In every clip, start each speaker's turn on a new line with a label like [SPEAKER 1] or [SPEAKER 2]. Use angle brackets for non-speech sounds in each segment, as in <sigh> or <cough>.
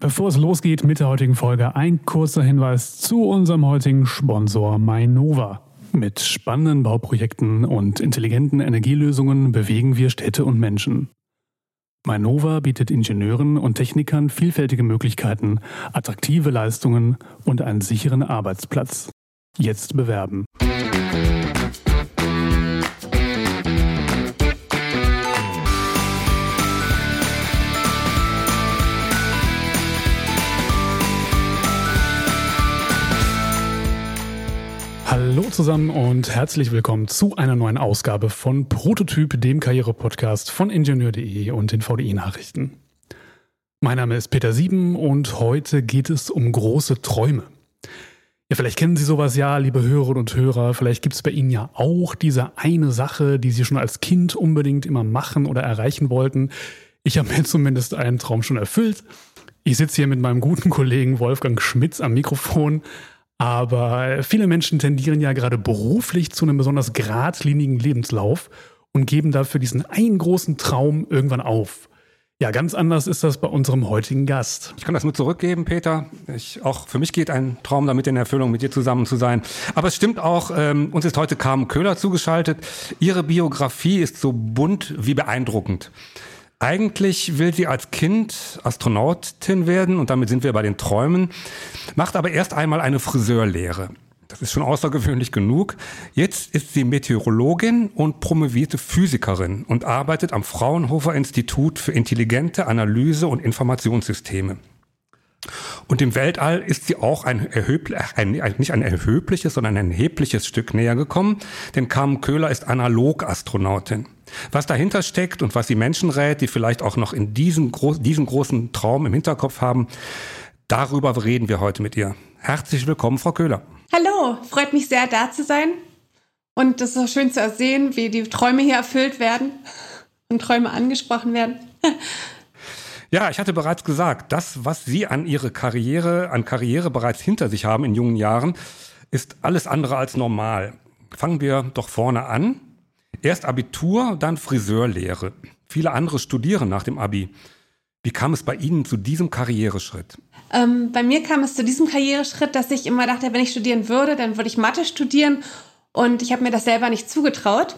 [SPEAKER 1] Bevor es losgeht mit der heutigen Folge, ein kurzer Hinweis zu unserem heutigen Sponsor Mainova. Mit spannenden Bauprojekten und intelligenten Energielösungen bewegen wir Städte und Menschen. Mainova bietet Ingenieuren und Technikern vielfältige Möglichkeiten, attraktive Leistungen und einen sicheren Arbeitsplatz. Jetzt bewerben. Zusammen und herzlich willkommen zu einer neuen Ausgabe von Prototyp, dem Karriere-Podcast von Ingenieur.de und den VDI-Nachrichten. Mein Name ist Peter Sieben und heute geht es um große Träume. Ja, vielleicht kennen Sie sowas ja, liebe Hörerinnen und Hörer. Vielleicht gibt es bei Ihnen ja auch diese eine Sache, die Sie schon als Kind unbedingt immer machen oder erreichen wollten. Ich habe mir <laughs> zumindest einen Traum schon erfüllt. Ich sitze hier mit meinem guten Kollegen Wolfgang Schmitz am Mikrofon aber viele Menschen tendieren ja gerade beruflich zu einem besonders geradlinigen Lebenslauf und geben dafür diesen einen großen Traum irgendwann auf. Ja, ganz anders ist das bei unserem heutigen Gast.
[SPEAKER 2] Ich kann das nur zurückgeben, Peter. Ich, auch für mich geht ein Traum damit in Erfüllung, mit dir zusammen zu sein. Aber es stimmt auch, ähm, uns ist heute Carmen Köhler zugeschaltet. Ihre Biografie ist so bunt wie beeindruckend. Eigentlich will sie als Kind Astronautin werden und damit sind wir bei den Träumen, macht aber erst einmal eine Friseurlehre. Das ist schon außergewöhnlich genug. Jetzt ist sie Meteorologin und promovierte Physikerin und arbeitet am Fraunhofer Institut für intelligente Analyse und Informationssysteme. Und im Weltall ist sie auch ein, ein, nicht ein erhebliches, sondern ein erhebliches Stück näher gekommen, denn Carmen Köhler ist Analogastronautin. Was dahinter steckt und was die Menschen rät, die vielleicht auch noch in diesem, diesen großen Traum im Hinterkopf haben, darüber reden wir heute mit ihr. Herzlich willkommen, Frau Köhler.
[SPEAKER 3] Hallo, freut mich sehr, da zu sein. Und es ist auch schön zu sehen, wie die Träume hier erfüllt werden und Träume angesprochen werden. <laughs>
[SPEAKER 2] Ja, ich hatte bereits gesagt, das, was Sie an Ihre Karriere, an Karriere bereits hinter sich haben in jungen Jahren, ist alles andere als normal. Fangen wir doch vorne an. Erst Abitur, dann Friseurlehre. Viele andere studieren nach dem Abi. Wie kam es bei Ihnen zu diesem Karriereschritt?
[SPEAKER 3] Ähm, bei mir kam es zu diesem Karriereschritt, dass ich immer dachte, wenn ich studieren würde, dann würde ich Mathe studieren. Und ich habe mir das selber nicht zugetraut.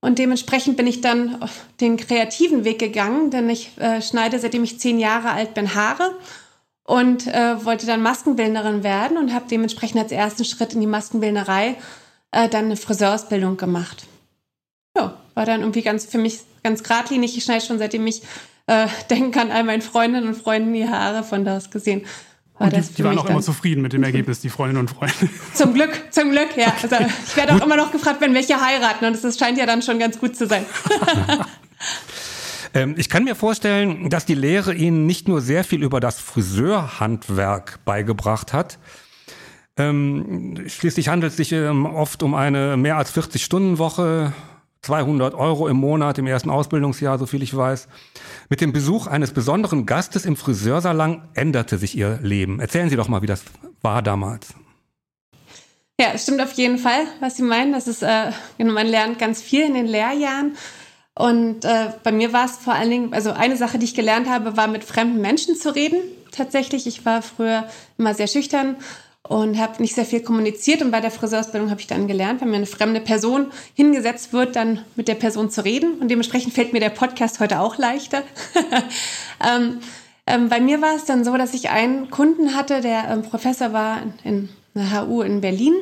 [SPEAKER 3] Und dementsprechend bin ich dann den kreativen Weg gegangen, denn ich äh, schneide, seitdem ich zehn Jahre alt bin, Haare und äh, wollte dann Maskenbildnerin werden und habe dementsprechend als ersten Schritt in die Maskenbildnerei äh, dann eine Friseurausbildung gemacht. Ja, war dann irgendwie ganz für mich ganz geradlinig. Ich schneide schon seitdem ich äh, <laughs> denken kann, all meinen Freundinnen und Freunden die Haare von da aus gesehen.
[SPEAKER 1] War die, die waren auch immer zufrieden mit dem Ergebnis, die Freundinnen und Freunde.
[SPEAKER 3] Zum Glück, zum Glück, ja. Also ich werde auch immer noch gefragt, wenn welche heiraten und es scheint ja dann schon ganz gut zu sein. <laughs>
[SPEAKER 2] Ähm, ich kann mir vorstellen, dass die Lehre Ihnen nicht nur sehr viel über das Friseurhandwerk beigebracht hat. Ähm, schließlich handelt es sich ähm, oft um eine mehr als 40-Stunden-Woche, 200 Euro im Monat im ersten Ausbildungsjahr, so viel ich weiß. Mit dem Besuch eines besonderen Gastes im Friseursalon änderte sich ihr Leben. Erzählen Sie doch mal, wie das war damals.
[SPEAKER 3] Ja, es stimmt auf jeden Fall, was Sie meinen. Das ist, äh, genau, man lernt ganz viel in den Lehrjahren. Und äh, bei mir war es vor allen Dingen, also eine Sache, die ich gelernt habe, war mit fremden Menschen zu reden. Tatsächlich, ich war früher immer sehr schüchtern und habe nicht sehr viel kommuniziert. Und bei der Friseurausbildung habe ich dann gelernt, wenn mir eine fremde Person hingesetzt wird, dann mit der Person zu reden. Und dementsprechend fällt mir der Podcast heute auch leichter. <laughs> ähm, ähm, bei mir war es dann so, dass ich einen Kunden hatte, der ähm, Professor war in, in der HU in Berlin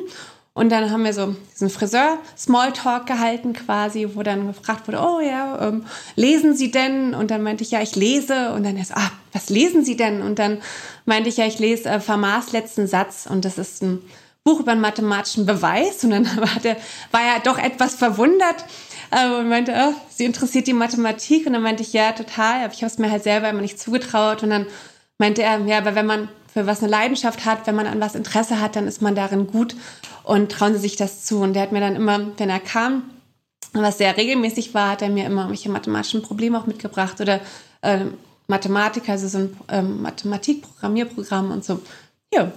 [SPEAKER 3] und dann haben wir so diesen Friseur-Smalltalk gehalten quasi, wo dann gefragt wurde, oh ja, ähm, lesen Sie denn? Und dann meinte ich, ja, ich lese. Und dann er so, ah, was lesen Sie denn? Und dann meinte ich, ja, ich lese äh, Fermats letzten Satz. Und das ist ein Buch über einen mathematischen Beweis. Und dann <laughs> war, der, war er doch etwas verwundert äh, und meinte, oh, Sie interessiert die Mathematik? Und dann meinte ich, ja, total. Aber ich habe es mir halt selber immer nicht zugetraut. Und dann meinte er, ja, aber wenn man für was eine Leidenschaft hat, wenn man an was Interesse hat, dann ist man darin gut und trauen Sie sich das zu. Und der hat mir dann immer, wenn er kam, was sehr regelmäßig war, hat er mir immer welche mathematischen Probleme auch mitgebracht oder äh, Mathematik, also so ein ähm, Mathematik-Programmierprogramm und so. Ja.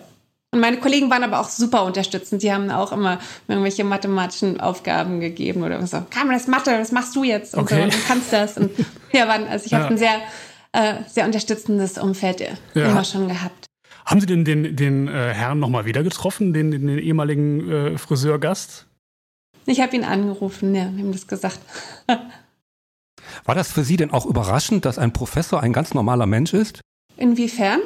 [SPEAKER 3] Und meine Kollegen waren aber auch super unterstützend. Die haben auch immer irgendwelche mathematischen Aufgaben gegeben oder so. Kam das Mathe, was machst du jetzt? Und
[SPEAKER 1] okay.
[SPEAKER 3] so, und du kannst das. Und <laughs> ja, waren, also ich ja. habe einen sehr äh, sehr unterstützendes Umfeld ja. immer schon gehabt.
[SPEAKER 1] Haben Sie denn den, den äh, Herrn nochmal wieder getroffen, den, den, den ehemaligen äh, Friseurgast?
[SPEAKER 3] Ich habe ihn angerufen, ja, ihm das gesagt. <laughs>
[SPEAKER 2] War das für Sie denn auch überraschend, dass ein Professor ein ganz normaler Mensch ist?
[SPEAKER 3] Inwiefern?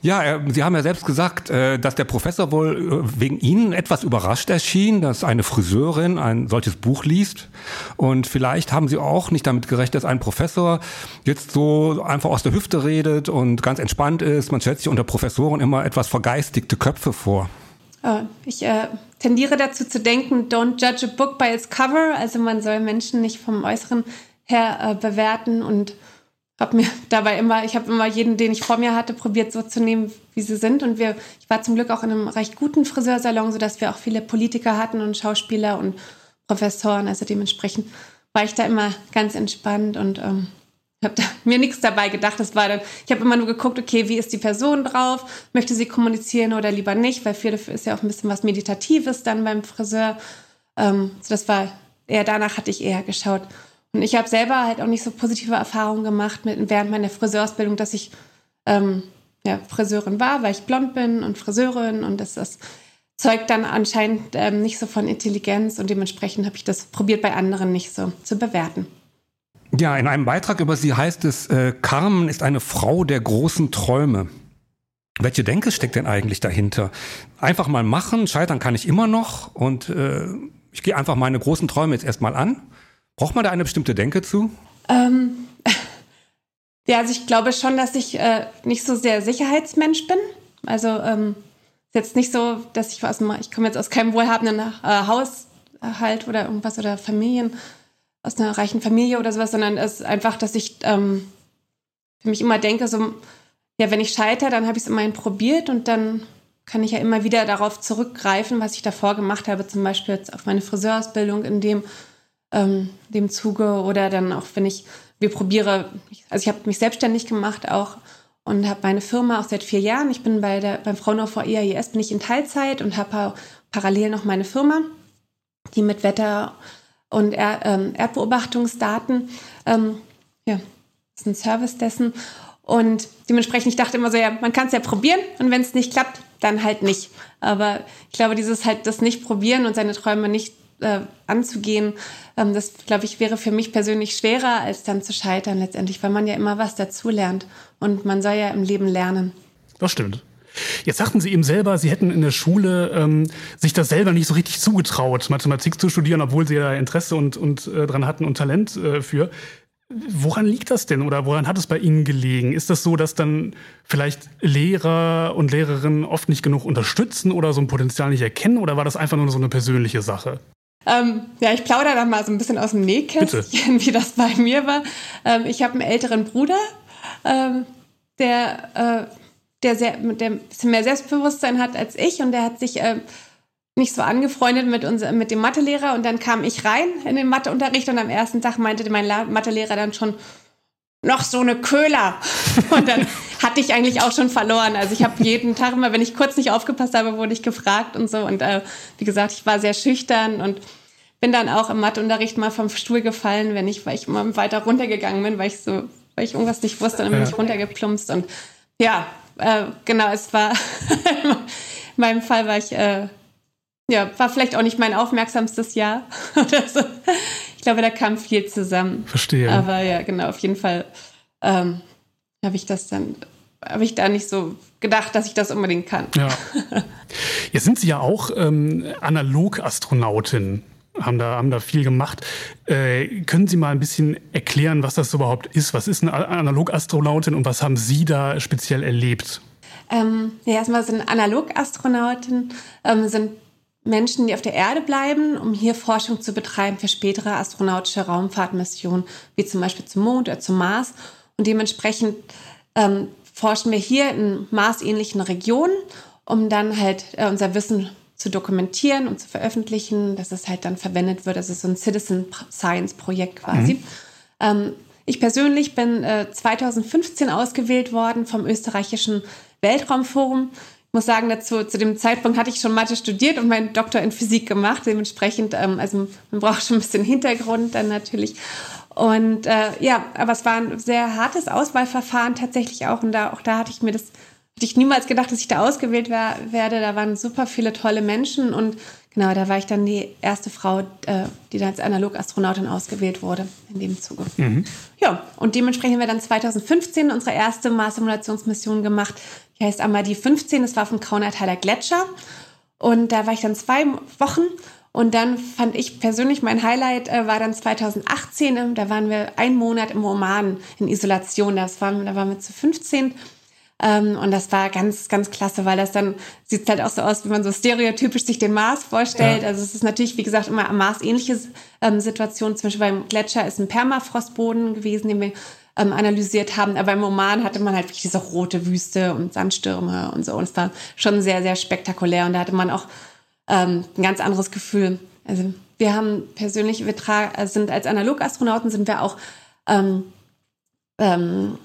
[SPEAKER 2] Ja, er, Sie haben ja selbst gesagt, äh, dass der Professor wohl äh, wegen Ihnen etwas überrascht erschien, dass eine Friseurin ein solches Buch liest. Und vielleicht haben Sie auch nicht damit gerechnet, dass ein Professor jetzt so einfach aus der Hüfte redet und ganz entspannt ist. Man stellt sich unter Professoren immer etwas vergeistigte Köpfe vor.
[SPEAKER 3] Ich äh, tendiere dazu zu denken, don't judge a book by its cover. Also man soll Menschen nicht vom Äußeren her äh, bewerten und habe mir <laughs> dabei immer, ich habe immer jeden, den ich vor mir hatte, probiert so zu nehmen, wie sie sind. Und wir, ich war zum Glück auch in einem recht guten Friseursalon, sodass wir auch viele Politiker hatten und Schauspieler und Professoren. Also dementsprechend war ich da immer ganz entspannt und ähm, habe <laughs> mir nichts dabei gedacht. Das war dann, ich habe immer nur geguckt, okay, wie ist die Person drauf? Möchte sie kommunizieren oder lieber nicht? Weil für ist ja auch ein bisschen was Meditatives dann beim Friseur. Ähm, so das war eher danach hatte ich eher geschaut. Und ich habe selber halt auch nicht so positive Erfahrungen gemacht mit, während meiner Friseurausbildung, dass ich ähm, ja, Friseurin war, weil ich blond bin und Friseurin und das, das zeugt dann anscheinend ähm, nicht so von Intelligenz und dementsprechend habe ich das probiert bei anderen nicht so zu bewerten.
[SPEAKER 2] Ja, in einem Beitrag über sie heißt es, äh, Carmen ist eine Frau der großen Träume. Welche Denke steckt denn eigentlich dahinter? Einfach mal machen, scheitern kann ich immer noch und äh, ich gehe einfach meine großen Träume jetzt erstmal an. Braucht man da eine bestimmte Denke zu?
[SPEAKER 3] Ähm, <laughs> ja, also ich glaube schon, dass ich äh, nicht so sehr Sicherheitsmensch bin. Also ähm, ist jetzt nicht so, dass ich aus dem, ich komme jetzt aus keinem wohlhabenden äh, Haushalt oder irgendwas oder Familien, aus einer reichen Familie oder sowas, sondern es ist einfach, dass ich ähm, für mich immer denke, so, ja, wenn ich scheitere, dann habe ich es immerhin probiert und dann kann ich ja immer wieder darauf zurückgreifen, was ich davor gemacht habe, zum Beispiel jetzt auf meine Friseurausbildung, in dem ähm, dem Zuge oder dann auch, wenn ich, wir probiere, also ich habe mich selbstständig gemacht auch und habe meine Firma auch seit vier Jahren. Ich bin bei der, beim Fraunhofer EAIS bin ich in Teilzeit und habe parallel noch meine Firma, die mit Wetter und er, ähm, Erdbeobachtungsdaten, ähm, ja, ist ein Service dessen. Und dementsprechend, ich dachte immer so, ja, man kann es ja probieren und wenn es nicht klappt, dann halt nicht. Aber ich glaube, dieses halt das nicht probieren und seine Träume nicht äh, anzugehen, ähm, das, glaube ich, wäre für mich persönlich schwerer, als dann zu scheitern letztendlich, weil man ja immer was dazulernt. Und man soll ja im Leben lernen.
[SPEAKER 1] Das stimmt. Jetzt sagten Sie eben selber, Sie hätten in der Schule ähm, sich das selber nicht so richtig zugetraut, Mathematik zu studieren, obwohl Sie ja Interesse und, und äh, dran hatten und Talent äh, für. Woran liegt das denn oder woran hat es bei Ihnen gelegen? Ist das so, dass dann vielleicht Lehrer und Lehrerinnen oft nicht genug unterstützen oder so ein Potenzial nicht erkennen oder war das einfach nur so eine persönliche Sache?
[SPEAKER 3] Ähm, ja, ich plaudere da mal so ein bisschen aus dem Nähkästchen, <laughs> wie das bei mir war. Ähm, ich habe einen älteren Bruder, ähm, der, äh, der, sehr, der ein bisschen mehr Selbstbewusstsein hat als ich und der hat sich äh, nicht so angefreundet mit, unser, mit dem Mathelehrer und dann kam ich rein in den Matheunterricht und am ersten Tag meinte mein Mathelehrer dann schon, noch so eine Köhler. <laughs> Und dann hatte ich eigentlich auch schon verloren. Also ich habe jeden Tag immer, wenn ich kurz nicht aufgepasst habe, wurde ich gefragt und so. Und äh, wie gesagt, ich war sehr schüchtern und bin dann auch im Matheunterricht mal vom Stuhl gefallen, wenn ich, weil ich immer weiter runtergegangen bin, weil ich so, weil ich irgendwas nicht wusste, dann bin ich runtergeplumpst. Und ja, äh, genau, es war <laughs> in meinem Fall war ich äh, ja, war vielleicht auch nicht mein aufmerksamstes Jahr <laughs> oder so. Ich glaube, da kam viel zusammen.
[SPEAKER 1] Verstehe.
[SPEAKER 3] Aber ja, genau, auf jeden Fall ähm, habe ich das dann, habe ich da nicht so gedacht, dass ich das unbedingt kann.
[SPEAKER 1] Ja. <laughs> Jetzt sind Sie ja auch ähm, Analogastronautin haben da, haben da viel gemacht. Äh, können Sie mal ein bisschen erklären, was das überhaupt ist? Was ist eine Analogastronautin und was haben Sie da speziell erlebt?
[SPEAKER 3] Ähm, ja, erstmal sind Analogastronauten ähm, sind Menschen, die auf der Erde bleiben, um hier Forschung zu betreiben für spätere astronautische Raumfahrtmissionen, wie zum Beispiel zum Mond oder zum Mars. Und dementsprechend ähm, forschen wir hier in marsähnlichen Regionen, um dann halt äh, unser Wissen zu dokumentieren und zu veröffentlichen, dass es halt dann verwendet wird. Das ist so ein Citizen Science Projekt quasi. Mhm. Ähm, ich persönlich bin äh, 2015 ausgewählt worden vom österreichischen Weltraumforum muss sagen, dazu, zu dem Zeitpunkt hatte ich schon Mathe studiert und meinen Doktor in Physik gemacht. Dementsprechend, ähm, also man braucht schon ein bisschen Hintergrund dann natürlich. Und äh, ja, aber es war ein sehr hartes Auswahlverfahren tatsächlich auch. Und da, auch da hatte ich mir das, hatte ich niemals gedacht, dass ich da ausgewählt wär, werde. Da waren super viele tolle Menschen und genau, da war ich dann die erste Frau, äh, die dann als Analogastronautin ausgewählt wurde in dem Zuge. Mhm. Ja, und dementsprechend haben wir dann 2015 unsere erste Mars-Simulationsmission gemacht. Die heißt einmal die 15, das war vom Kaunertaler Gletscher. Und da war ich dann zwei Wochen und dann fand ich persönlich mein Highlight äh, war dann 2018. Äh, da waren wir einen Monat im Oman in Isolation. Das waren, da waren wir zu 15. Ähm, und das war ganz, ganz klasse, weil das dann sieht halt auch so aus, wie man so stereotypisch sich den Mars vorstellt. Ja. Also es ist natürlich, wie gesagt, immer am Mars ähnliche ähm, Situation. Zum Beispiel beim Gletscher ist ein Permafrostboden gewesen, den wir ähm, analysiert haben. Aber im Oman hatte man halt wirklich diese rote Wüste und Sandstürme und so. Und es war schon sehr, sehr spektakulär. Und da hatte man auch ähm, ein ganz anderes Gefühl. Also wir haben persönlich, wir sind als Analogastronauten sind wir auch ähm, ähm,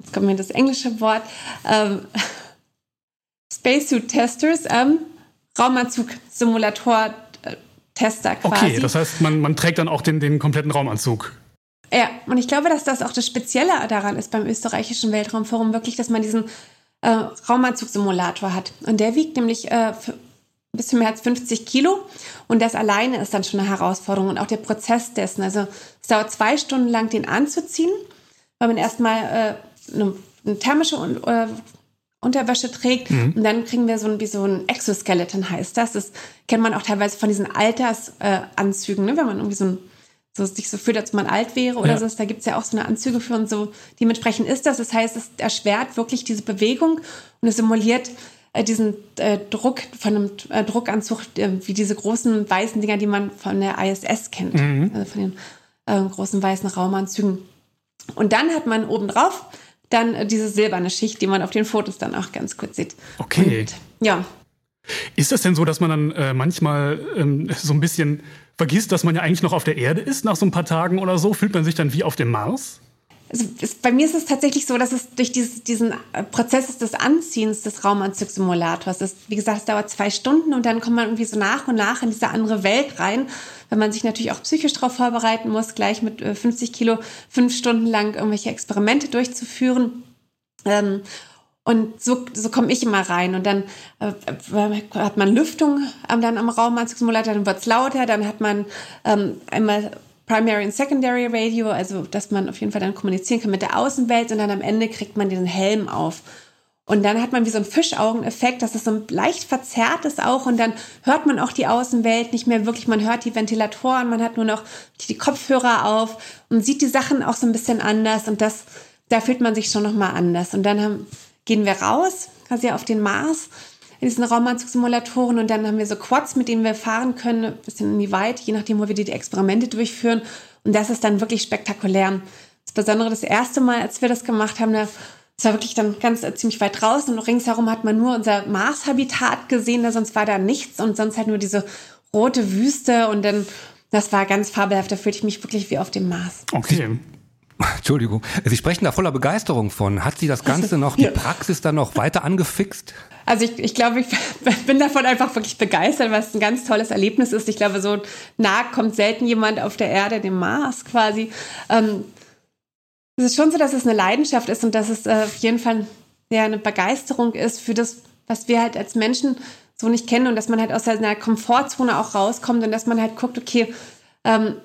[SPEAKER 3] jetzt kommt mir das englische Wort ähm, <laughs> Spacesuit Testers, ähm, Raumanzug-Simulator Tester
[SPEAKER 1] quasi. Okay, das heißt, man, man trägt dann auch den, den kompletten Raumanzug.
[SPEAKER 3] Ja, und ich glaube, dass das auch das Spezielle daran ist beim österreichischen Weltraumforum, wirklich, dass man diesen äh, Raumanzug-Simulator hat. Und der wiegt nämlich äh, ein bisschen mehr als 50 Kilo. Und das alleine ist dann schon eine Herausforderung und auch der Prozess dessen. Also es dauert zwei Stunden lang, den anzuziehen, weil man erstmal äh, eine, eine thermische äh, Unterwäsche trägt mhm. und dann kriegen wir so ein, wie so ein Exoskeleton heißt das. Das kennt man auch teilweise von diesen Altersanzügen, äh, ne? wenn man irgendwie so ein so sich so fühlt, als man alt wäre oder ja. so. Da gibt es ja auch so eine Anzüge für und so. Dementsprechend ist das. Das heißt, es erschwert wirklich diese Bewegung und es simuliert äh, diesen äh, Druck von einem äh, Druckanzug, äh, wie diese großen weißen Dinger, die man von der ISS kennt, mhm. also von den äh, großen weißen Raumanzügen. Und dann hat man obendrauf dann äh, diese silberne Schicht, die man auf den Fotos dann auch ganz kurz sieht.
[SPEAKER 1] Okay.
[SPEAKER 3] Und, ja.
[SPEAKER 1] Ist das denn so, dass man dann äh, manchmal ähm, so ein bisschen vergisst, dass man ja eigentlich noch auf der Erde ist nach so ein paar Tagen oder so? Fühlt man sich dann wie auf dem Mars?
[SPEAKER 3] also es, bei mir ist es tatsächlich so, dass es durch dieses, diesen äh, Prozess des Anziehens des Raumanzugsimulators ist. Wie gesagt, es dauert zwei Stunden und dann kommt man irgendwie so nach und nach in diese andere Welt rein, wenn man sich natürlich auch psychisch darauf vorbereiten muss, gleich mit 50 äh, Kilo fünf Stunden lang irgendwelche Experimente durchzuführen. Ähm, und so, so komme ich immer rein. Und dann äh, hat man Lüftung ähm, dann am Raumanzugsimulator, dann wird es lauter, dann hat man ähm, einmal Primary und Secondary Radio, also dass man auf jeden Fall dann kommunizieren kann mit der Außenwelt und dann am Ende kriegt man diesen Helm auf. Und dann hat man wie so einen Fischaugeneffekt, dass es so leicht verzerrt ist auch und dann hört man auch die Außenwelt nicht mehr wirklich, man hört die Ventilatoren, man hat nur noch die Kopfhörer auf und sieht die Sachen auch so ein bisschen anders und das, da fühlt man sich schon nochmal anders. Und dann haben, gehen wir raus, quasi auf den Mars in diesen Raumanzugsimulatoren und dann haben wir so Quads, mit denen wir fahren können, ein bisschen in die Weite, je nachdem, wo wir die, Experimente durchführen. Und das ist dann wirklich spektakulär. Das Besondere das erste Mal, als wir das gemacht haben, da es war wirklich dann ganz äh, ziemlich weit draußen und ringsherum hat man nur unser Mars-Habitat gesehen, da sonst war da nichts und sonst halt nur diese rote Wüste und dann, das war ganz fabelhaft, da fühlte ich mich wirklich wie auf dem Mars.
[SPEAKER 2] Okay. <laughs> Entschuldigung. Sie sprechen da voller Begeisterung von. Hat Sie das Ganze noch, die Praxis dann noch weiter angefixt?
[SPEAKER 3] Also ich, ich glaube, ich <laughs> bin davon einfach wirklich begeistert, was ein ganz tolles Erlebnis ist. Ich glaube, so nah kommt selten jemand auf der Erde, dem Mars quasi. Ähm, es ist schon so, dass es eine Leidenschaft ist und dass es äh, auf jeden Fall ja, eine Begeisterung ist für das, was wir halt als Menschen so nicht kennen und dass man halt aus seiner Komfortzone auch rauskommt und dass man halt guckt, okay, ähm,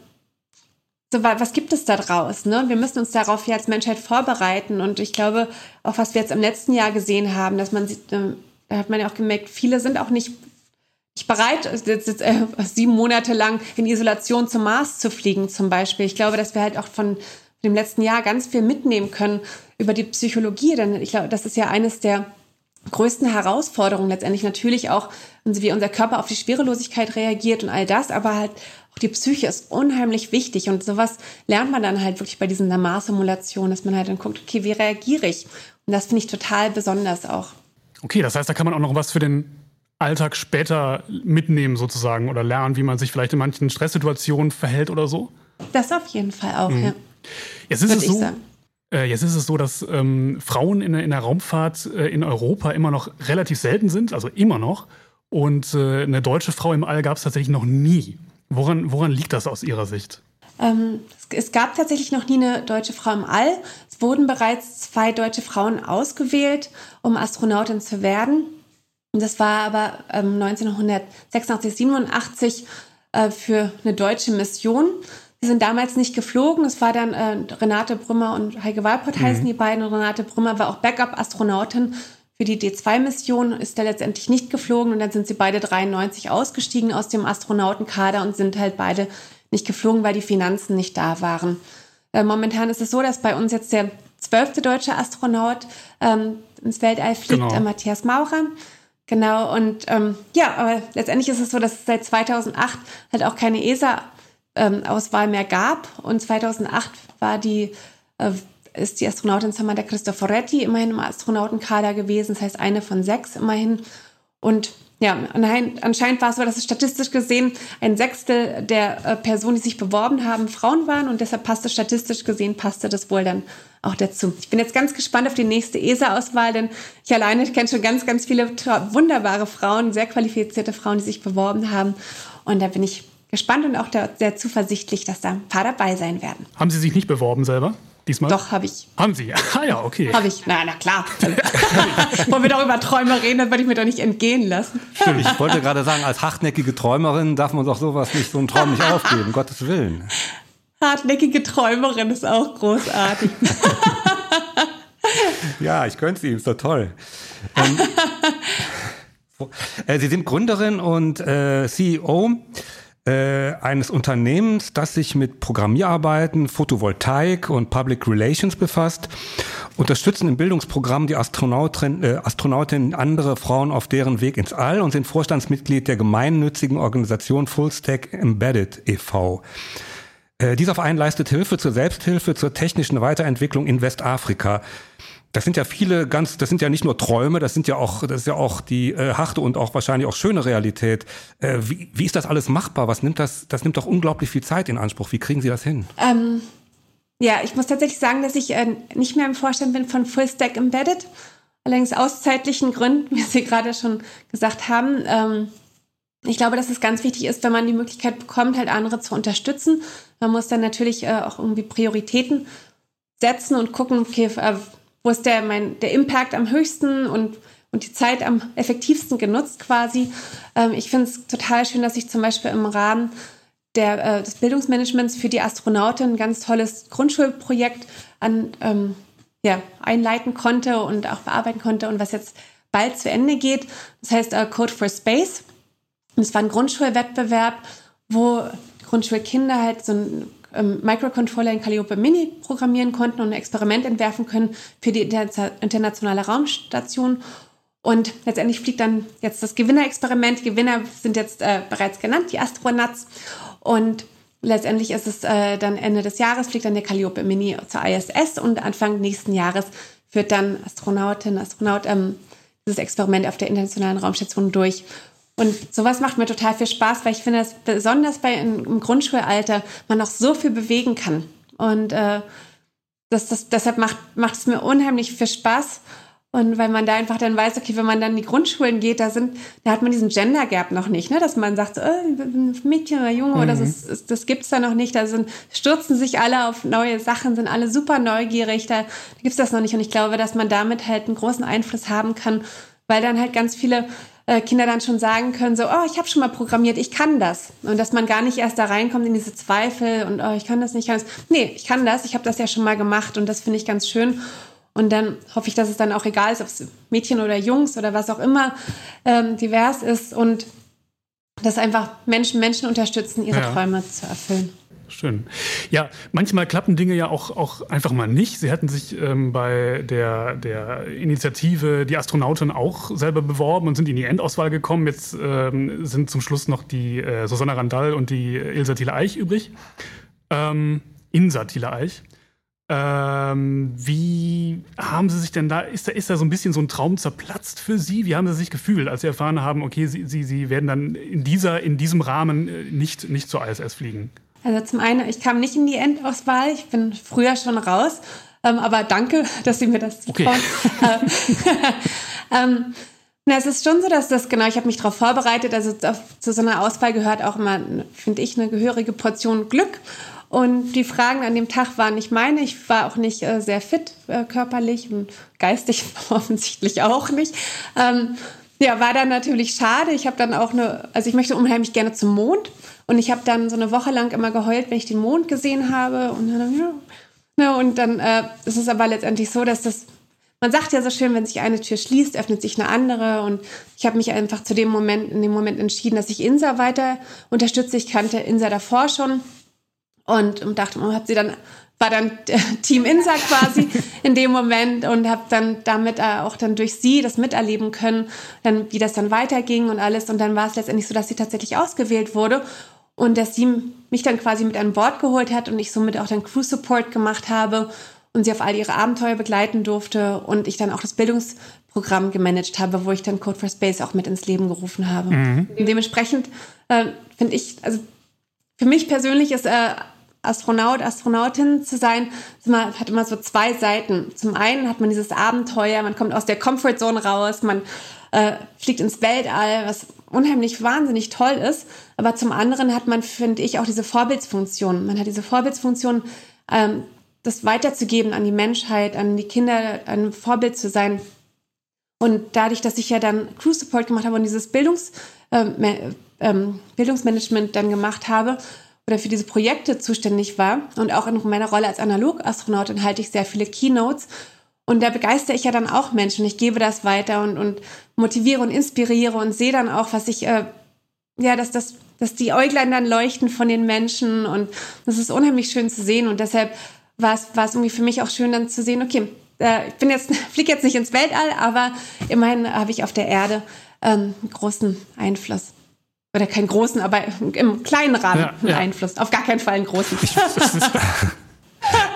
[SPEAKER 3] so, was gibt es da draus? Ne? Wir müssen uns darauf ja als Menschheit vorbereiten. Und ich glaube, auch was wir jetzt im letzten Jahr gesehen haben, dass man sieht, ähm, da hat man ja auch gemerkt, viele sind auch nicht, nicht bereit, jetzt, jetzt, äh, sieben Monate lang in Isolation zum Mars zu fliegen, zum Beispiel. Ich glaube, dass wir halt auch von dem letzten Jahr ganz viel mitnehmen können über die Psychologie. Denn ich glaube, das ist ja eines der größten Herausforderungen letztendlich natürlich auch, wie unser Körper auf die Schwerelosigkeit reagiert und all das, aber halt auch die Psyche ist unheimlich wichtig und sowas lernt man dann halt wirklich bei diesen Namar-Simulationen, dass man halt dann guckt, okay, wie reagiere ich? Und das finde ich total besonders auch.
[SPEAKER 1] Okay, das heißt, da kann man auch noch was für den Alltag später mitnehmen sozusagen oder lernen, wie man sich vielleicht in manchen Stresssituationen verhält oder so?
[SPEAKER 3] Das auf jeden Fall auch, mhm. ja.
[SPEAKER 1] Jetzt ist es so, äh, jetzt ist es so, dass ähm, Frauen in, in, der Raumfahrt äh, in Europa immer noch relativ selten sind, also immer noch. Und äh, eine deutsche Frau im All gab es tatsächlich noch nie. Woran, woran liegt das aus Ihrer Sicht?
[SPEAKER 3] Ähm, es, es gab tatsächlich noch nie eine deutsche Frau im All. Es wurden bereits zwei deutsche Frauen ausgewählt, um Astronautin zu werden. Das war aber ähm, 1986, 87 äh, für eine deutsche Mission. Sind damals nicht geflogen. Es war dann äh, Renate Brümmer und Heike Walpott mhm. heißen die beiden. Und Renate Brümmer war auch Backup-Astronautin für die D2-Mission, ist er letztendlich nicht geflogen. Und dann sind sie beide 93 ausgestiegen aus dem Astronautenkader und sind halt beide nicht geflogen, weil die Finanzen nicht da waren. Äh, momentan ist es so, dass bei uns jetzt der zwölfte deutsche Astronaut ähm, ins Weltall fliegt, genau. äh, Matthias Maurer. Genau, und ähm, ja, aber letztendlich ist es so, dass es seit 2008 halt auch keine ESA-Auswahl ähm, mehr gab. Und 2008 war die, äh, ist die Astronautin Samantha Cristoforetti immerhin im Astronautenkader gewesen, das heißt eine von sechs immerhin. Und ja, anscheinend war es so, dass es statistisch gesehen ein Sechstel der äh, Personen, die sich beworben haben, Frauen waren und deshalb passte statistisch gesehen, passte das wohl dann auch dazu. Ich bin jetzt ganz gespannt auf die nächste ESA-Auswahl, denn ich alleine kenne schon ganz, ganz viele wunderbare Frauen, sehr qualifizierte Frauen, die sich beworben haben und da bin ich gespannt und auch sehr zuversichtlich, dass da ein paar dabei sein werden.
[SPEAKER 1] Haben Sie sich nicht beworben selber? Diesmal?
[SPEAKER 3] Doch, habe ich.
[SPEAKER 1] Haben Sie? Ah ja, okay.
[SPEAKER 3] Habe ich. Na, na klar. <laughs> Wollen wir doch über Träume reden, das würde ich mir doch nicht entgehen lassen.
[SPEAKER 2] Stimmt, ich wollte gerade sagen, als hartnäckige Träumerin darf man doch sowas nicht, so einen Traum nicht aufgeben, Gottes Willen.
[SPEAKER 3] Hartnäckige Träumerin ist auch großartig. <laughs>
[SPEAKER 2] ja, ich könnte sie, ist doch toll. Ähm, <laughs> äh, sie sind Gründerin und äh, CEO äh, eines Unternehmens, das sich mit Programmierarbeiten, Photovoltaik und Public Relations befasst, unterstützen im Bildungsprogramm die Astronautin, äh, Astronautinnen andere Frauen auf deren Weg ins All und sind Vorstandsmitglied der gemeinnützigen Organisation Fullstack Embedded e.V. Äh, dieser Verein leistet Hilfe zur Selbsthilfe, zur technischen Weiterentwicklung in Westafrika. Das sind ja viele ganz, das sind ja nicht nur Träume, das sind ja auch, das ist ja auch die äh, harte und auch wahrscheinlich auch schöne Realität. Äh, wie, wie ist das alles machbar? Was nimmt das? Das nimmt doch unglaublich viel Zeit in Anspruch. Wie kriegen Sie das hin?
[SPEAKER 3] Ähm, ja, ich muss tatsächlich sagen, dass ich äh, nicht mehr im Vorstand bin von Full Stack Embedded. Allerdings aus zeitlichen Gründen, <laughs> wie Sie gerade schon gesagt haben. Ähm, ich glaube, dass es ganz wichtig ist, wenn man die Möglichkeit bekommt, halt andere zu unterstützen. Man muss dann natürlich äh, auch irgendwie Prioritäten setzen und gucken, okay, äh, wo ist der, mein, der Impact am höchsten und, und die Zeit am effektivsten genutzt quasi. Ähm, ich finde es total schön, dass ich zum Beispiel im Rahmen der, äh, des Bildungsmanagements für die Astronautin ein ganz tolles Grundschulprojekt an, ähm, ja, einleiten konnte und auch bearbeiten konnte und was jetzt bald zu Ende geht. Das heißt uh, Code for Space. Und es war ein Grundschulwettbewerb, wo Grundschulkinder halt so ein ähm, Microcontroller in Calliope Mini programmieren konnten und ein Experiment entwerfen können für die internationale Raumstation. Und letztendlich fliegt dann jetzt das Gewinnerexperiment. Gewinner sind jetzt äh, bereits genannt, die Astronauts. Und letztendlich ist es äh, dann Ende des Jahres, fliegt dann der Calliope Mini zur ISS und Anfang nächsten Jahres führt dann Astronautin, Astronaut ähm, dieses Experiment auf der internationalen Raumstation durch. Und sowas macht mir total viel Spaß, weil ich finde, dass besonders bei im Grundschulalter man noch so viel bewegen kann. Und äh, das, das, deshalb macht, macht es mir unheimlich viel Spaß. Und weil man da einfach dann weiß, okay, wenn man dann in die Grundschulen geht, da sind, da hat man diesen Gender Gap noch nicht, ne? dass man sagt, äh, Mädchen oder Junge mhm. oder das, das, das gibt's da noch nicht. Da sind, stürzen sich alle auf neue Sachen, sind alle super neugierig. Da gibt's das noch nicht. Und ich glaube, dass man damit halt einen großen Einfluss haben kann, weil dann halt ganz viele Kinder dann schon sagen können, so, oh, ich habe schon mal programmiert, ich kann das. Und dass man gar nicht erst da reinkommt in diese Zweifel und, oh, ich kann das nicht, ich kann das. Nee, ich kann das, ich habe das ja schon mal gemacht und das finde ich ganz schön. Und dann hoffe ich, dass es dann auch egal ist, ob es Mädchen oder Jungs oder was auch immer ähm, divers ist und dass einfach Menschen Menschen unterstützen, ihre ja. Träume zu erfüllen.
[SPEAKER 1] Schön. Ja, manchmal klappen Dinge ja auch, auch einfach mal nicht. Sie hatten sich ähm, bei der, der Initiative Die Astronauten auch selber beworben und sind in die Endauswahl gekommen. Jetzt ähm, sind zum Schluss noch die äh, Susanna Randall und die Ilsa Thiele-Eich übrig. Ähm, Insa Thiele-Eich. Ähm, wie haben Sie sich denn da, ist da, ist da so ein bisschen so ein Traum zerplatzt für Sie? Wie haben Sie sich gefühlt, als Sie erfahren haben, okay, Sie, Sie, Sie werden dann in, dieser, in diesem Rahmen äh, nicht, nicht zur ISS fliegen?
[SPEAKER 3] Also zum einen, ich kam nicht in die Endauswahl, ich bin früher schon raus, ähm, aber danke, <laughs> dass Sie mir das zutrauen. Okay. <laughs> ähm, na, es ist schon so, dass das, genau, ich habe mich darauf vorbereitet, also zu so einer Auswahl gehört auch immer, finde ich, eine gehörige Portion Glück. Und die Fragen an dem Tag waren nicht meine. Ich war auch nicht äh, sehr fit äh, körperlich und geistig <laughs> offensichtlich auch nicht. Ähm, ja, war dann natürlich schade. Ich habe dann auch eine, also ich möchte unheimlich gerne zum Mond. Und ich habe dann so eine Woche lang immer geheult, wenn ich den Mond gesehen habe. Und dann, ja, ne, und dann äh, ist es aber letztendlich so, dass das, man sagt ja so schön, wenn sich eine Tür schließt, öffnet sich eine andere. Und ich habe mich einfach zu dem Moment, in dem Moment entschieden, dass ich Insa weiter unterstütze. Ich kannte Insa davor schon und, und dachte, man hat sie dann war dann Team Insa quasi in dem Moment und habe dann damit auch dann durch sie das miterleben können, dann wie das dann weiterging und alles und dann war es letztendlich so, dass sie tatsächlich ausgewählt wurde und dass sie mich dann quasi mit an Bord geholt hat und ich somit auch dann Crew Support gemacht habe und sie auf all ihre Abenteuer begleiten durfte und ich dann auch das Bildungsprogramm gemanagt habe, wo ich dann Code for Space auch mit ins Leben gerufen habe. Mhm. Dementsprechend äh, finde ich, also für mich persönlich ist äh, Astronaut, Astronautin zu sein, hat immer so zwei Seiten. Zum einen hat man dieses Abenteuer, man kommt aus der Comfortzone raus, man äh, fliegt ins Weltall, was unheimlich wahnsinnig toll ist. Aber zum anderen hat man, finde ich, auch diese Vorbildsfunktion. Man hat diese Vorbildsfunktion, ähm, das weiterzugeben an die Menschheit, an die Kinder, ein Vorbild zu sein. Und dadurch, dass ich ja dann Crew Support gemacht habe und dieses Bildungs, ähm, ähm, Bildungsmanagement dann gemacht habe, oder für diese Projekte zuständig war. Und auch in meiner Rolle als Analogastronautin halte ich sehr viele Keynotes. Und da begeistere ich ja dann auch Menschen. Ich gebe das weiter und, und motiviere und inspiriere und sehe dann auch, was ich, äh, ja, dass, das, dass die Äuglein dann leuchten von den Menschen. Und das ist unheimlich schön zu sehen. Und deshalb war es, war es irgendwie für mich auch schön dann zu sehen, okay, äh, ich bin jetzt, <laughs> fliege jetzt nicht ins Weltall, aber immerhin habe ich auf der Erde ähm, großen Einfluss oder keinen großen, aber im kleinen Rahmen ja, einen ja. Einfluss. Auf gar keinen Fall einen großen.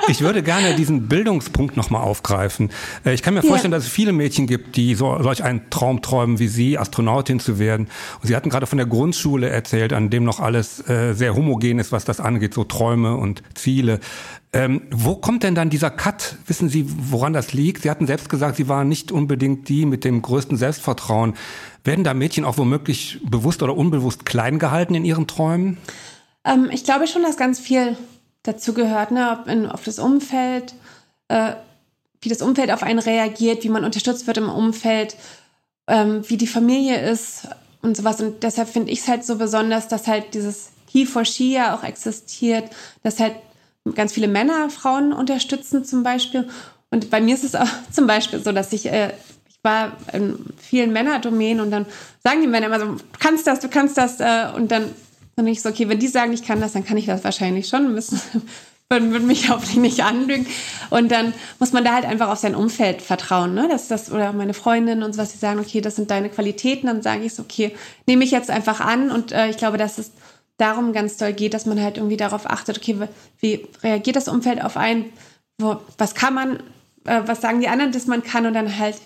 [SPEAKER 2] Ich <laughs> würde gerne diesen Bildungspunkt nochmal aufgreifen. Äh, ich kann mir vorstellen, ja. dass es viele Mädchen gibt, die so, solch einen Traum träumen wie Sie, Astronautin zu werden. Und Sie hatten gerade von der Grundschule erzählt, an dem noch alles äh, sehr homogen ist, was das angeht, so Träume und Ziele. Ähm, wo kommt denn dann dieser Cut? Wissen Sie, woran das liegt? Sie hatten selbst gesagt, Sie waren nicht unbedingt die mit dem größten Selbstvertrauen. Werden da Mädchen auch womöglich bewusst oder unbewusst klein gehalten in ihren Träumen?
[SPEAKER 3] Ähm, ich glaube schon, dass ganz viel dazu gehört, ne? Ob in, auf das Umfeld, äh, wie das Umfeld auf einen reagiert, wie man unterstützt wird im Umfeld, ähm, wie die Familie ist und sowas. Und deshalb finde ich es halt so besonders, dass halt dieses He for She ja auch existiert, dass halt ganz viele Männer Frauen unterstützen zum Beispiel. Und bei mir ist es auch <laughs> zum Beispiel so, dass ich, äh, ich war in vielen Männerdomänen und dann sagen die Männer immer so, du kannst das, du kannst das. Äh, und dann, dann ich so, okay, wenn die sagen, ich kann das, dann kann ich das wahrscheinlich schon. Müssen, <laughs> würden, mich hoffentlich nicht anlügen. Und dann muss man da halt einfach auf sein Umfeld vertrauen, ne? Dass das, oder meine Freundinnen und so was, die sagen, okay, das sind deine Qualitäten, dann sage ich es, okay, nehme ich jetzt einfach an. Und äh, ich glaube, das ist darum ganz doll geht, dass man halt irgendwie darauf achtet, okay, wie reagiert das Umfeld auf einen, wo, was kann man, äh, was sagen die anderen, dass man kann und dann halt,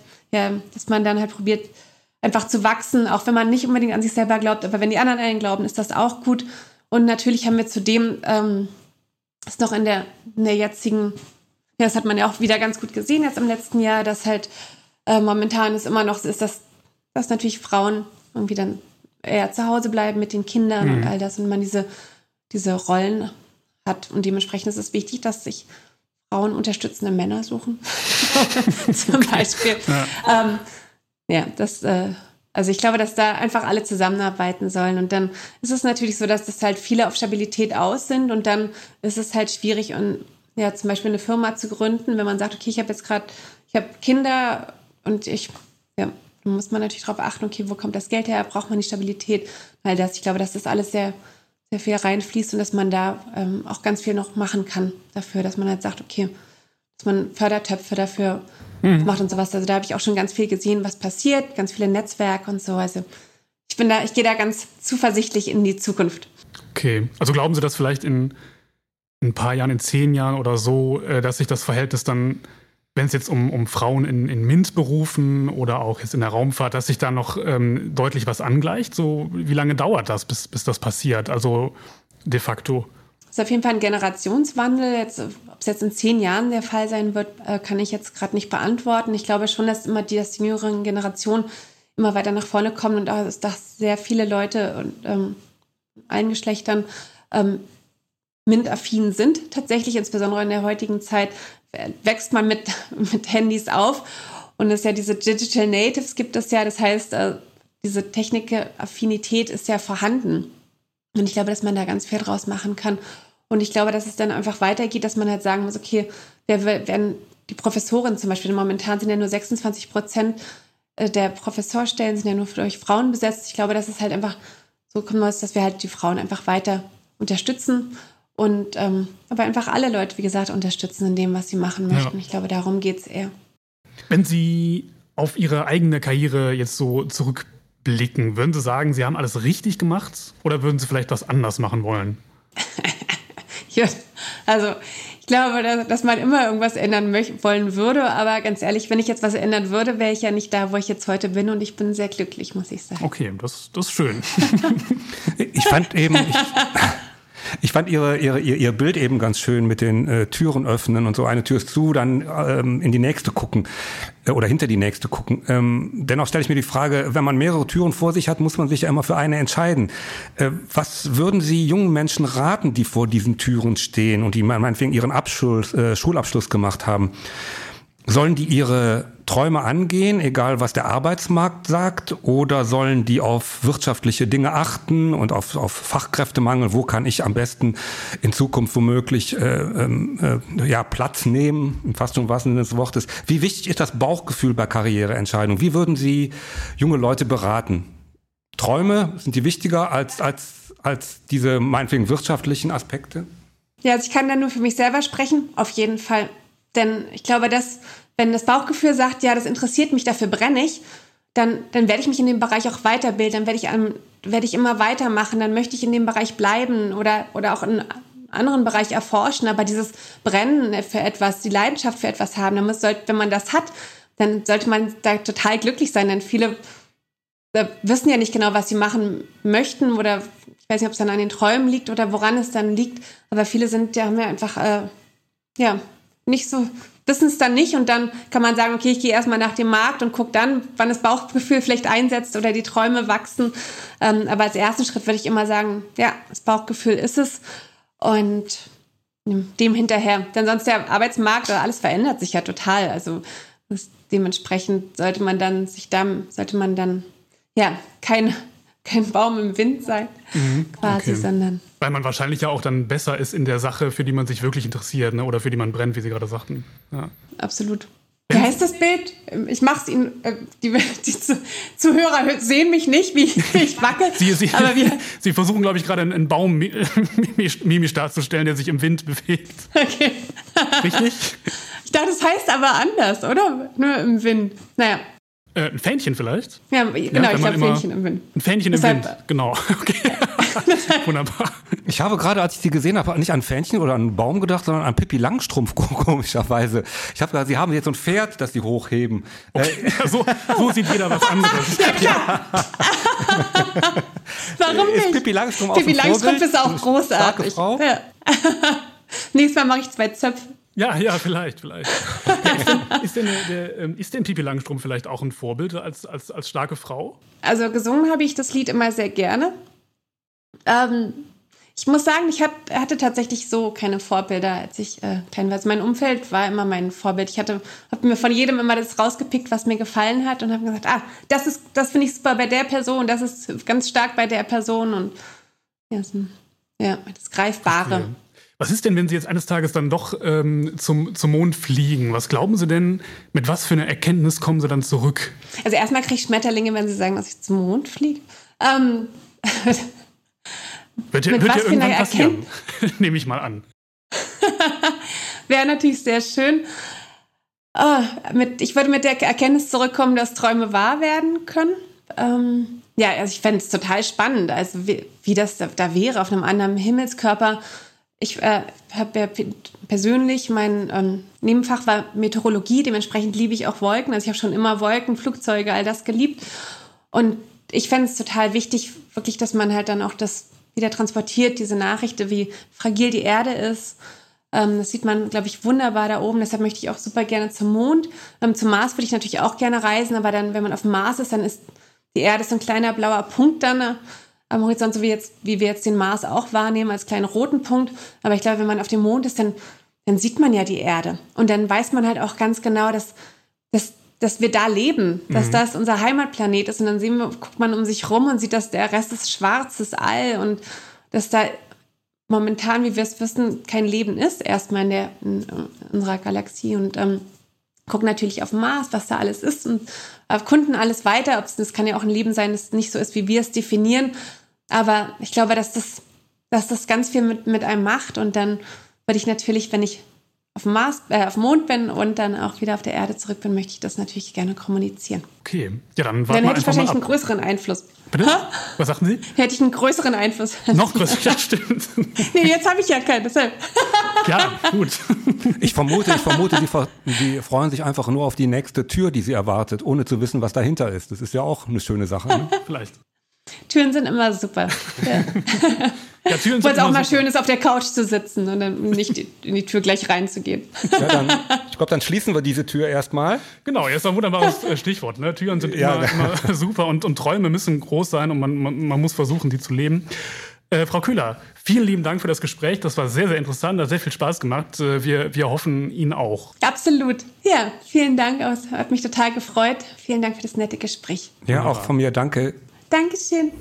[SPEAKER 3] dass man dann halt probiert, einfach zu wachsen, auch wenn man nicht unbedingt an sich selber glaubt, aber wenn die anderen an einen glauben, ist das auch gut. Und natürlich haben wir zudem, ähm, ist noch in der, in der jetzigen, ja, das hat man ja auch wieder ganz gut gesehen jetzt im letzten Jahr, dass halt äh, momentan ist immer noch so ist, dass, dass natürlich Frauen irgendwie dann eher zu Hause bleiben mit den Kindern mhm. und all das und man diese, diese Rollen hat. Und dementsprechend ist es wichtig, dass sich Frauen unterstützende Männer suchen. <laughs> <laughs> Zum Beispiel. Ja, ähm, ja das, äh, also ich glaube, dass da einfach alle zusammenarbeiten sollen. Und dann ist es natürlich so, dass das halt viele auf Stabilität aus sind und dann ist es halt schwierig, und ja, zum Beispiel eine Firma zu gründen, wenn man sagt, okay, ich habe jetzt gerade, ich habe Kinder und ich ja, da muss man natürlich darauf achten, okay, wo kommt das Geld her? Braucht man die Stabilität? Weil das, ich glaube, dass das alles sehr, sehr viel reinfließt und dass man da ähm, auch ganz viel noch machen kann dafür, dass man halt sagt, okay, dass man Fördertöpfe dafür mhm. macht und sowas. Also da habe ich auch schon ganz viel gesehen, was passiert, ganz viele Netzwerke und so. Also ich bin da, ich gehe da ganz zuversichtlich in die Zukunft.
[SPEAKER 1] Okay, also glauben Sie, dass vielleicht in, in ein paar Jahren, in zehn Jahren oder so, äh, dass sich das Verhältnis dann wenn es jetzt um, um Frauen in, in MINT-Berufen oder auch jetzt in der Raumfahrt, dass sich da noch ähm, deutlich was angleicht? So, wie lange dauert das, bis, bis das passiert? Also de facto.
[SPEAKER 3] Das ist auf jeden Fall ein Generationswandel. Jetzt, ob es jetzt in zehn Jahren der Fall sein wird, äh, kann ich jetzt gerade nicht beantworten. Ich glaube schon, dass immer die, dass die jüngeren Generationen immer weiter nach vorne kommen und dass, dass sehr viele Leute und ähm, allen Geschlechtern ähm, MINT-affin sind, tatsächlich, insbesondere in der heutigen Zeit, wächst man mit, <laughs> mit Handys auf. Und es ja diese Digital Natives gibt es ja, das heißt, äh, diese Technikaffinität ist ja vorhanden. Und ich glaube, dass man da ganz viel draus machen kann. Und ich glaube, dass es dann einfach weitergeht, dass man halt sagen muss, okay, wir werden die Professoren zum Beispiel, momentan sind ja nur 26 Prozent äh, der Professorstellen sind ja nur durch Frauen besetzt. Ich glaube, dass es halt einfach so kommen muss, dass wir halt die Frauen einfach weiter unterstützen und ähm, aber einfach alle Leute, wie gesagt, unterstützen in dem, was sie machen möchten. Ja. Ich glaube, darum geht es eher.
[SPEAKER 1] Wenn Sie auf Ihre eigene Karriere jetzt so zurückblicken, würden Sie sagen, Sie haben alles richtig gemacht oder würden Sie vielleicht was anders machen wollen? <laughs>
[SPEAKER 3] ja, also ich glaube, dass man immer irgendwas ändern wollen würde, aber ganz ehrlich, wenn ich jetzt was ändern würde, wäre ich ja nicht da, wo ich jetzt heute bin und ich bin sehr glücklich, muss ich sagen.
[SPEAKER 1] Okay, das, das ist schön. <laughs> <laughs>
[SPEAKER 2] ich fand eben, ich, ich fand ihre, ihre, ihr, ihr Bild eben ganz schön mit den äh, Türen öffnen und so eine Tür ist zu, dann ähm, in die nächste gucken äh, oder hinter die nächste gucken. Ähm, dennoch stelle ich mir die Frage, wenn man mehrere Türen vor sich hat, muss man sich ja immer für eine entscheiden. Äh, was würden Sie jungen Menschen raten, die vor diesen Türen stehen und die meinetwegen ihren Abschluss, äh, Schulabschluss gemacht haben? Sollen die ihre Träume angehen, egal was der Arbeitsmarkt sagt, oder sollen die auf wirtschaftliche Dinge achten und auf, auf Fachkräftemangel? Wo kann ich am besten in Zukunft womöglich äh, äh, ja, Platz nehmen, fast schon was des Wortes? Wie wichtig ist das Bauchgefühl bei Karriereentscheidungen? Wie würden Sie junge Leute beraten? Träume sind die wichtiger als, als, als diese meinetwegen wirtschaftlichen Aspekte?
[SPEAKER 3] Ja, also ich kann da nur für mich selber sprechen, auf jeden Fall. Denn ich glaube, dass, wenn das Bauchgefühl sagt, ja, das interessiert mich, dafür brenne ich, dann, dann werde ich mich in dem Bereich auch weiterbilden, dann werde ich, um, werde ich immer weitermachen, dann möchte ich in dem Bereich bleiben oder, oder auch in anderen Bereich erforschen. Aber dieses Brennen für etwas, die Leidenschaft für etwas haben, dann muss, wenn man das hat, dann sollte man da total glücklich sein, denn viele äh, wissen ja nicht genau, was sie machen möchten oder ich weiß nicht, ob es dann an den Träumen liegt oder woran es dann liegt, aber viele sind, ja, haben ja einfach, äh, ja, nicht so, wissen es dann nicht und dann kann man sagen, okay, ich gehe erstmal nach dem Markt und gucke dann, wann das Bauchgefühl vielleicht einsetzt oder die Träume wachsen. Ähm, aber als ersten Schritt würde ich immer sagen, ja, das Bauchgefühl ist es und dem hinterher. Denn sonst der Arbeitsmarkt oder alles verändert sich ja total. Also dementsprechend sollte man dann sich da, sollte man dann ja kein kein Baum im Wind sein, mhm, quasi, okay. sondern.
[SPEAKER 1] Weil man wahrscheinlich ja auch dann besser ist in der Sache, für die man sich wirklich interessiert ne? oder für die man brennt, wie Sie gerade sagten. Ja.
[SPEAKER 3] Absolut. Wie heißt das Bild? Ich mache es Ihnen, äh, die, <laughs> die Zuhörer sehen mich nicht, wie <laughs> ich wacke.
[SPEAKER 1] Sie, Sie, aber wir <laughs> Sie versuchen, glaube ich, gerade einen Baum mimisch darzustellen, der sich im Wind bewegt. Okay. Richtig?
[SPEAKER 3] Ich dachte, das heißt aber anders, oder? Nur im Wind. Naja,
[SPEAKER 1] äh, ein Fähnchen vielleicht?
[SPEAKER 3] Ja, genau, ja, ich glaube Fähnchen im Wind.
[SPEAKER 1] Ein Fähnchen Deshalb, im Wind, genau. <laughs> Okay. <laughs>
[SPEAKER 2] Wunderbar. Ich habe gerade, als ich die gesehen habe, nicht an Fähnchen oder an einen Baum gedacht, sondern an Pippi Langstrumpf, <laughs> komischerweise. Ich habe gesagt, sie haben jetzt so ein Pferd, das sie hochheben.
[SPEAKER 1] Okay. Äh, so, so, sieht jeder was anderes. ja, klar.
[SPEAKER 3] Warum nicht? Ist
[SPEAKER 2] Pippi Langstrumpf
[SPEAKER 3] Pippi Langstrumpf ist auch großartig. Frau? Ja. Nächstes Mal mache ich zwei Zöpfe.
[SPEAKER 1] Ja, ja, vielleicht, vielleicht. ist, denn, ist, denn ähm, ist denn Pipi Langstrumpf vielleicht auch ein Vorbild als, als, als starke Frau?
[SPEAKER 3] Also gesungen habe ich das Lied immer sehr gerne. Ähm, ich muss sagen, ich hab, hatte tatsächlich so keine Vorbilder, als ich äh, klein war. Also mein Umfeld war immer mein Vorbild. Ich hatte, habe mir von jedem immer das rausgepickt, was mir gefallen hat und habe gesagt, ah, das ist, das finde ich super bei der Person, das ist ganz stark bei der Person und ja, so, ja das Greifbare. Okay.
[SPEAKER 1] Was ist denn, wenn Sie jetzt eines Tages dann doch ähm, zum, zum Mond fliegen? Was glauben Sie denn, mit was für einer Erkenntnis kommen Sie dann zurück?
[SPEAKER 3] Also erstmal kriege ich Schmetterlinge, wenn Sie sagen, dass ich zum Mond fliege. Ähm, <laughs>
[SPEAKER 1] wird, ja, wird ja irgendwann passieren, <laughs> nehme ich mal an. <laughs>
[SPEAKER 3] Wäre natürlich sehr schön. Oh, mit, ich würde mit der Erkenntnis zurückkommen, dass Träume wahr werden können. Ähm, ja, also ich fände es total spannend, also wie, wie das da, da wäre auf einem anderen Himmelskörper ich äh, habe ja persönlich, mein ähm, Nebenfach war Meteorologie, dementsprechend liebe ich auch Wolken. Also ich habe schon immer Wolken, Flugzeuge, all das geliebt. Und ich fände es total wichtig, wirklich, dass man halt dann auch das wieder transportiert, diese Nachricht, wie fragil die Erde ist. Ähm, das sieht man, glaube ich, wunderbar da oben. Deshalb möchte ich auch super gerne zum Mond. Ähm, zum Mars würde ich natürlich auch gerne reisen, aber dann, wenn man auf dem Mars ist, dann ist die Erde so ein kleiner blauer Punkt dann. Am Horizont, so wie, jetzt, wie wir jetzt den Mars auch wahrnehmen, als kleinen roten Punkt. Aber ich glaube, wenn man auf dem Mond ist, dann, dann sieht man ja die Erde. Und dann weiß man halt auch ganz genau, dass, dass, dass wir da leben, dass mhm. das unser Heimatplanet ist. Und dann wir, guckt man um sich rum und sieht, dass der Rest ist schwarzes All und dass da momentan, wie wir es wissen, kein Leben ist, erstmal in, der, in unserer Galaxie. Und ähm, gucken natürlich auf Mars, was da alles ist und erkunden alles weiter. Das kann ja auch ein Leben sein, das nicht so ist, wie wir es definieren. Aber ich glaube, dass das, dass das ganz viel mit, mit einem macht. Und dann würde ich natürlich, wenn ich auf dem Mars, äh, auf dem Mond bin und dann auch wieder auf der Erde zurück bin, möchte ich das natürlich gerne kommunizieren.
[SPEAKER 1] Okay, ja, dann
[SPEAKER 3] warten Dann hätte ich wahrscheinlich einen größeren Einfluss.
[SPEAKER 1] Bitte? Was sagten Sie?
[SPEAKER 3] Hätte ich einen größeren Einfluss.
[SPEAKER 1] Noch größer, ja, stimmt. <laughs>
[SPEAKER 3] nee, jetzt habe ich ja keinen, deshalb. <laughs>
[SPEAKER 1] ja, gut.
[SPEAKER 2] Ich vermute, ich vermute, die, die, freuen sich einfach nur auf die nächste Tür, die sie erwartet, ohne zu wissen, was dahinter ist. Das ist ja auch eine schöne Sache. Ne?
[SPEAKER 1] Vielleicht.
[SPEAKER 3] Türen sind immer super. Ja. <laughs> Ja, Türen sind Wo es auch mal super. schön ist, auf der Couch zu sitzen und dann nicht in die Tür gleich reinzugehen.
[SPEAKER 2] Ja, dann, <laughs> ich glaube, dann schließen wir diese Tür erstmal.
[SPEAKER 1] Genau, ist ein wunderbares äh, Stichwort. Ne? Türen sind ja, immer, immer, <laughs> super und, und, Träume müssen groß sein und man, man, man muss versuchen, die zu leben. Äh, Frau Kühler, vielen lieben Dank für das Gespräch. Das war sehr, sehr interessant, hat sehr viel Spaß gemacht. Äh, wir, wir hoffen Ihnen auch.
[SPEAKER 3] Absolut. Ja, vielen Dank. Es hat mich total gefreut. Vielen Dank für das nette Gespräch.
[SPEAKER 2] Ja, Wunderbar. auch von mir danke.
[SPEAKER 3] Dankeschön.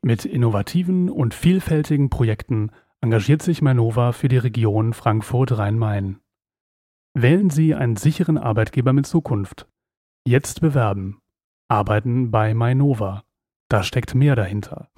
[SPEAKER 1] Mit innovativen und vielfältigen Projekten engagiert sich Mainova für die Region Frankfurt-Rhein-Main. Wählen Sie einen sicheren Arbeitgeber mit Zukunft. Jetzt bewerben. Arbeiten bei Mainova. Da steckt mehr dahinter.